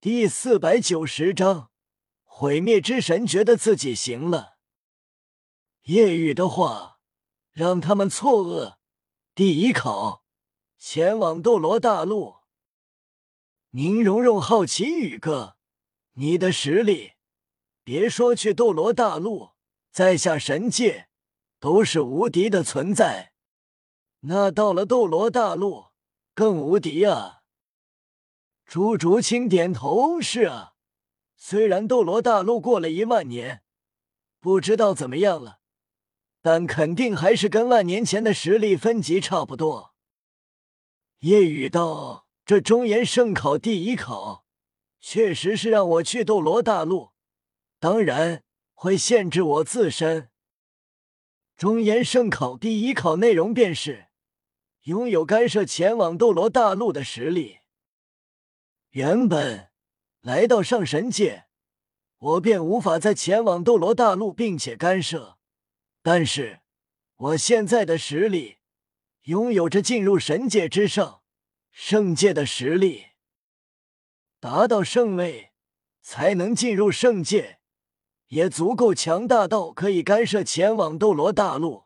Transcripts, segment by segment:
第四百九十章，毁灭之神觉得自己行了。夜雨的话让他们错愕。第一考，前往斗罗大陆。宁荣荣好奇宇哥，你的实力，别说去斗罗大陆，在下神界都是无敌的存在。那到了斗罗大陆更无敌啊！朱竹清点头：“是啊，虽然斗罗大陆过了一万年，不知道怎么样了，但肯定还是跟万年前的实力分级差不多。”叶雨道：“这中原圣考第一考，确实是让我去斗罗大陆，当然会限制我自身。中原圣考第一考内容便是。”拥有干涉前往斗罗大陆的实力。原本来到上神界，我便无法再前往斗罗大陆，并且干涉。但是我现在的实力，拥有着进入神界之上圣界的实力，达到圣位才能进入圣界，也足够强大到可以干涉前往斗罗大陆。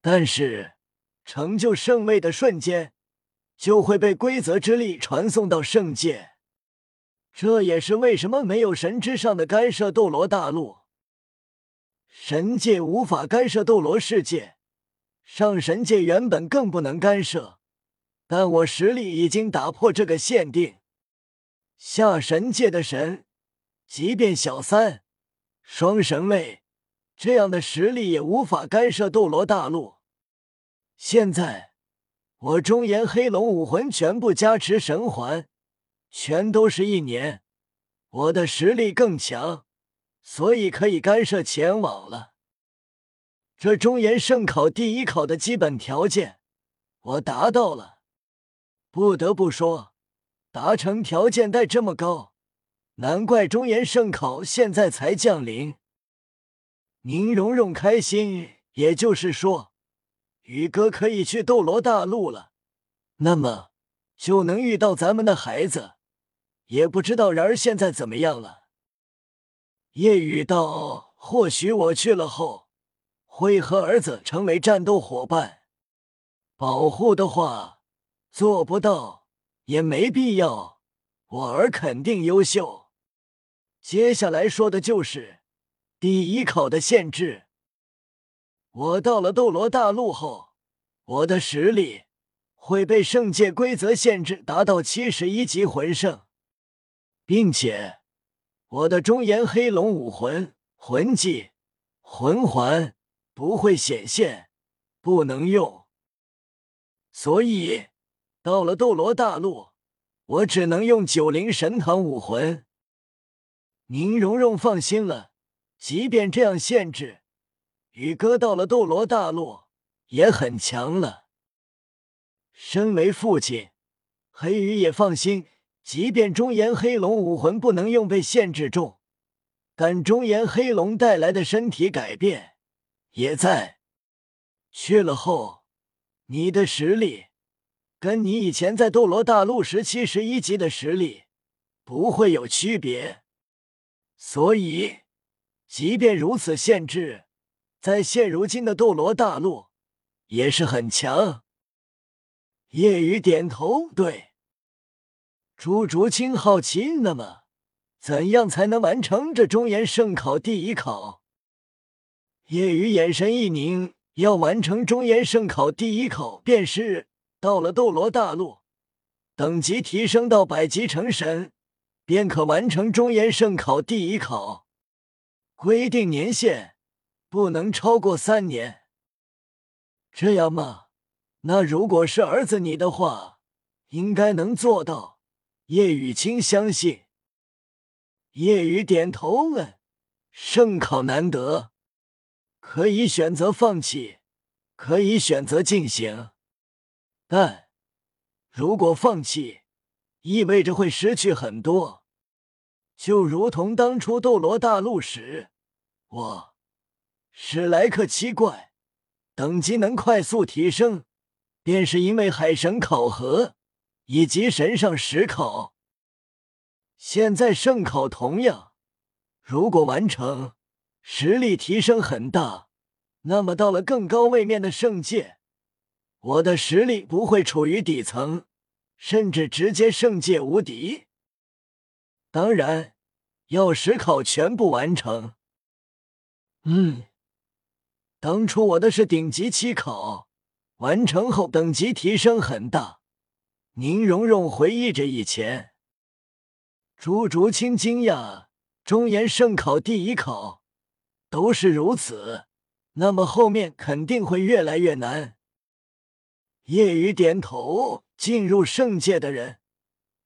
但是。成就圣位的瞬间，就会被规则之力传送到圣界。这也是为什么没有神之上的干涉斗罗大陆，神界无法干涉斗罗世界，上神界原本更不能干涉。但我实力已经打破这个限定，下神界的神，即便小三、双神位这样的实力，也无法干涉斗罗大陆。现在，我中炎黑龙武魂全部加持神环，全都是一年，我的实力更强，所以可以干涉前往了。这中炎圣考第一考的基本条件，我达到了。不得不说，达成条件带这么高，难怪中炎圣考现在才降临。宁荣荣开心，也就是说。宇哥可以去斗罗大陆了，那么就能遇到咱们的孩子，也不知道然而现在怎么样了。夜雨道：“或许我去了后，会和儿子成为战斗伙伴。保护的话，做不到也没必要。我儿肯定优秀。接下来说的就是第一考的限制。”我到了斗罗大陆后，我的实力会被圣界规则限制，达到七十一级魂圣，并且我的中炎黑龙武魂魂技魂环不会显现，不能用。所以到了斗罗大陆，我只能用九灵神堂武魂。宁荣荣放心了，即便这样限制。宇哥到了斗罗大陆也很强了。身为父亲，黑羽也放心。即便中炎黑龙武魂不能用，被限制住，但中炎黑龙带来的身体改变也在。去了后，你的实力跟你以前在斗罗大陆时七十一级的实力不会有区别。所以，即便如此限制。在现如今的斗罗大陆，也是很强。夜雨点头，对。朱竹清好奇，那么怎样才能完成这中原圣考第一考？夜雨眼神一凝，要完成中原圣考第一考，便是到了斗罗大陆，等级提升到百级成神，便可完成中原圣考第一考。规定年限。不能超过三年，这样吗？那如果是儿子你的话，应该能做到。叶雨清相信。叶雨点头问：“圣考难得，可以选择放弃，可以选择进行，但如果放弃，意味着会失去很多。就如同当初斗罗大陆时，我。”史莱克七怪等级能快速提升，便是因为海神考核以及神上十考。现在圣考同样，如果完成，实力提升很大。那么到了更高位面的圣界，我的实力不会处于底层，甚至直接圣界无敌。当然，要实考全部完成。嗯，当初我的是顶级七考，完成后等级提升很大。宁荣荣回忆着以前，朱竹清惊讶，中原圣考第一考都是如此。那么后面肯定会越来越难。夜雨点头，进入圣界的人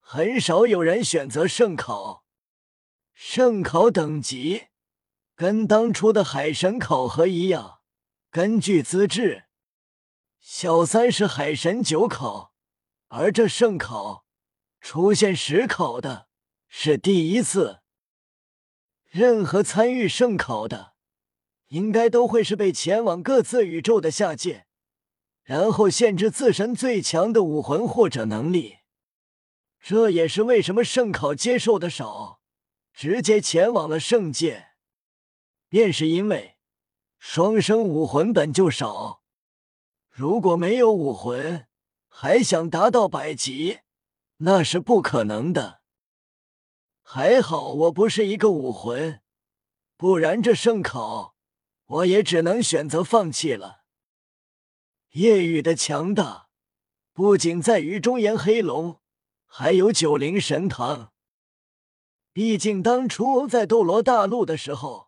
很少有人选择圣考。圣考等级跟当初的海神考核一样，根据资质。小三是海神九考，而这圣考出现十考的是第一次。任何参与圣考的。应该都会是被前往各自宇宙的下界，然后限制自身最强的武魂或者能力。这也是为什么圣考接受的少，直接前往了圣界，便是因为双生武魂本就少。如果没有武魂，还想达到百级，那是不可能的。还好我不是一个武魂，不然这圣考。我也只能选择放弃了。夜雨的强大不仅在于中炎黑龙，还有九灵神堂。毕竟当初在斗罗大陆的时候，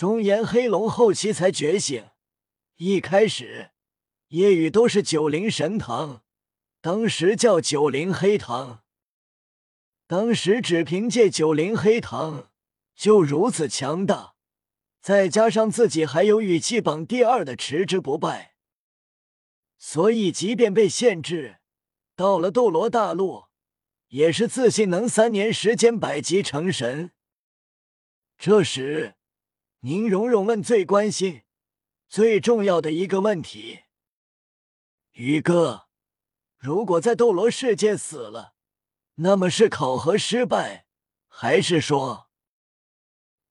中炎黑龙后期才觉醒，一开始夜雨都是九灵神堂，当时叫九灵黑堂。当时只凭借九灵黑堂就如此强大。再加上自己还有羽气榜第二的持之不败，所以即便被限制，到了斗罗大陆，也是自信能三年时间百级成神。这时，宁荣荣问最关心、最重要的一个问题：“宇哥，如果在斗罗世界死了，那么是考核失败，还是说？”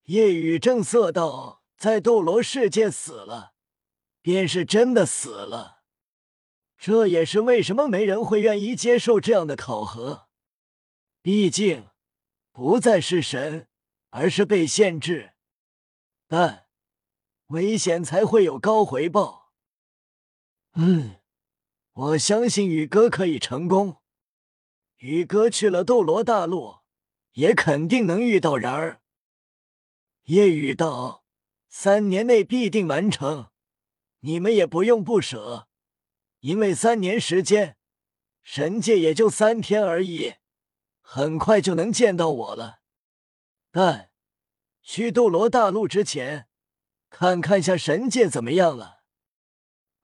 夜雨正色道：“在斗罗世界死了，便是真的死了。这也是为什么没人会愿意接受这样的考核。毕竟，不再是神，而是被限制。但危险才会有高回报。嗯，我相信宇哥可以成功。宇哥去了斗罗大陆，也肯定能遇到人儿。”夜雨道：“三年内必定完成，你们也不用不舍，因为三年时间，神界也就三天而已，很快就能见到我了。但去斗罗大陆之前，看看下神界怎么样了，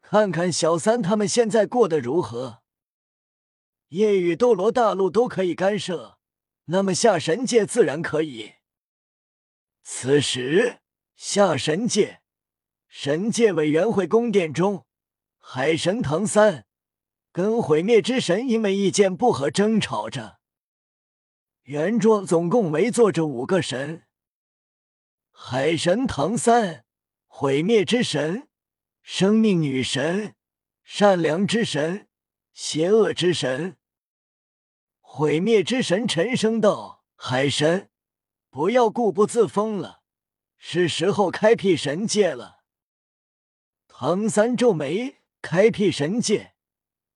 看看小三他们现在过得如何。夜雨斗罗大陆都可以干涉，那么下神界自然可以。”此时，下神界神界委员会宫殿中，海神唐三跟毁灭之神因为意见不合争吵着。圆桌总共围坐着五个神：海神唐三、毁灭之神、生命女神、善良之神、邪恶之神。毁灭之神沉声道：“海神。”不要固步自封了，是时候开辟神界了。唐三皱眉，开辟神界，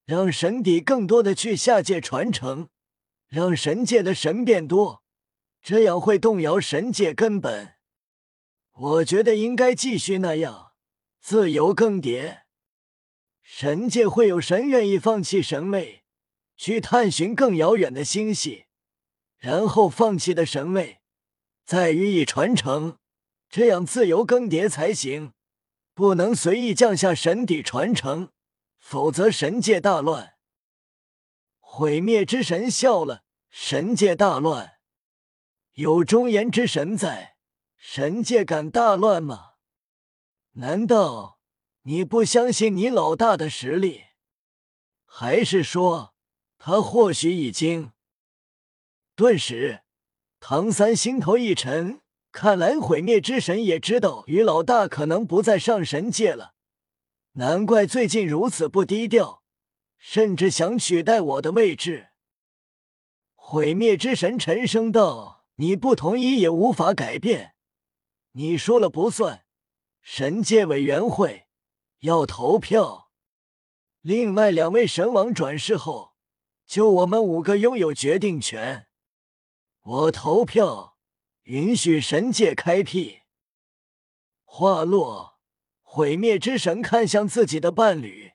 让神邸更多的去下界传承，让神界的神变多，这样会动摇神界根本。我觉得应该继续那样，自由更迭。神界会有神愿意放弃神位，去探寻更遥远的星系，然后放弃的神位。再予以传承，这样自由更迭才行，不能随意降下神底传承，否则神界大乱。毁灭之神笑了，神界大乱，有忠言之神在，神界敢大乱吗？难道你不相信你老大的实力？还是说他或许已经？顿时。唐三心头一沉，看来毁灭之神也知道于老大可能不再上神界了，难怪最近如此不低调，甚至想取代我的位置。毁灭之神沉声道：“你不同意也无法改变，你说了不算。神界委员会要投票，另外两位神王转世后，就我们五个拥有决定权。”我投票允许神界开辟。话落，毁灭之神看向自己的伴侣，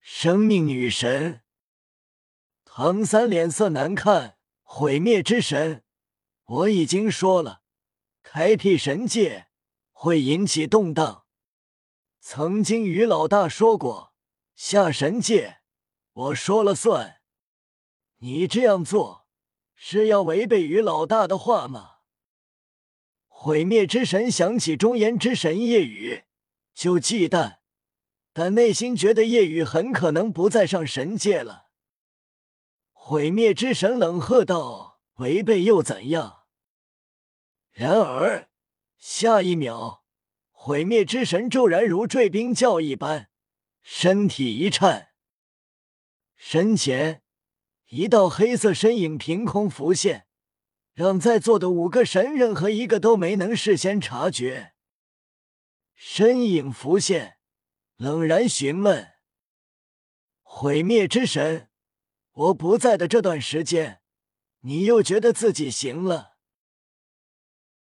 生命女神唐三，脸色难看。毁灭之神，我已经说了，开辟神界会引起动荡。曾经于老大说过，下神界我说了算。你这样做。是要违背于老大的话吗？毁灭之神想起中言之神夜雨，就忌惮，但内心觉得夜雨很可能不再上神界了。毁灭之神冷喝道：“违背又怎样？”然而下一秒，毁灭之神骤然如坠冰窖一般，身体一颤，身前。一道黑色身影凭空浮现，让在座的五个神任何一个都没能事先察觉。身影浮现，冷然询问：“毁灭之神，我不在的这段时间，你又觉得自己行了？”